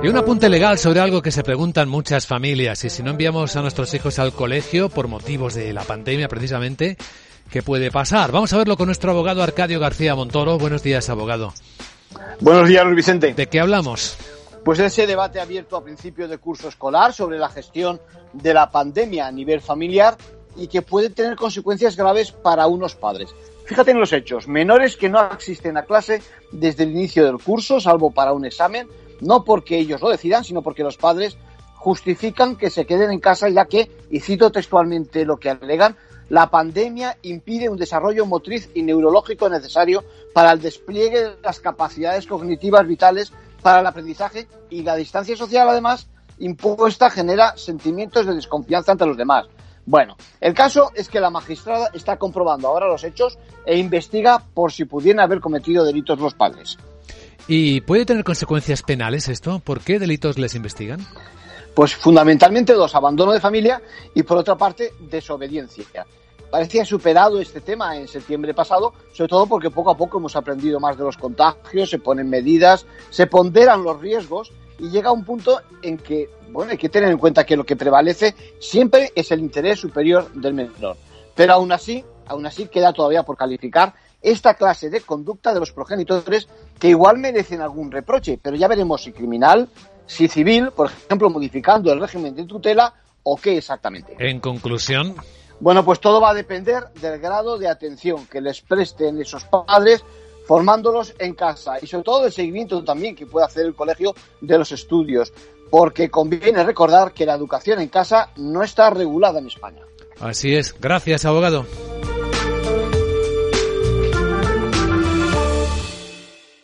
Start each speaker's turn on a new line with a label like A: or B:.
A: Y un apunte legal sobre algo que se preguntan muchas familias. Y si no enviamos a nuestros hijos al colegio por motivos de la pandemia precisamente, ¿qué puede pasar? Vamos a verlo con nuestro abogado Arcadio García Montoro. Buenos días, abogado.
B: Buenos días, Luis Vicente.
A: ¿De qué hablamos?
B: Pues ese debate abierto a principio de curso escolar sobre la gestión de la pandemia a nivel familiar y que puede tener consecuencias graves para unos padres. Fíjate en los hechos. Menores que no asisten a clase desde el inicio del curso, salvo para un examen, no porque ellos lo decidan, sino porque los padres justifican que se queden en casa ya que, y cito textualmente lo que alegan, la pandemia impide un desarrollo motriz y neurológico necesario para el despliegue de las capacidades cognitivas vitales para el aprendizaje y la distancia social, además, impuesta genera sentimientos de desconfianza ante los demás. Bueno, el caso es que la magistrada está comprobando ahora los hechos e investiga por si pudieran haber cometido delitos los padres.
A: ¿Y puede tener consecuencias penales esto? ¿Por qué delitos les investigan?
B: Pues fundamentalmente dos, abandono de familia y por otra parte desobediencia. Parecía superado este tema en septiembre pasado, sobre todo porque poco a poco hemos aprendido más de los contagios, se ponen medidas, se ponderan los riesgos y llega un punto en que, bueno, hay que tener en cuenta que lo que prevalece siempre es el interés superior del menor. Pero aún así, aún así queda todavía por calificar esta clase de conducta de los progenitores que igual merecen algún reproche, pero ya veremos si criminal, si civil, por ejemplo, modificando el régimen de tutela o qué exactamente.
A: En conclusión.
B: Bueno, pues todo va a depender del grado de atención que les presten esos padres formándolos en casa y sobre todo del seguimiento también que puede hacer el colegio de los estudios, porque conviene recordar que la educación en casa no está regulada en España.
A: Así es. Gracias, abogado.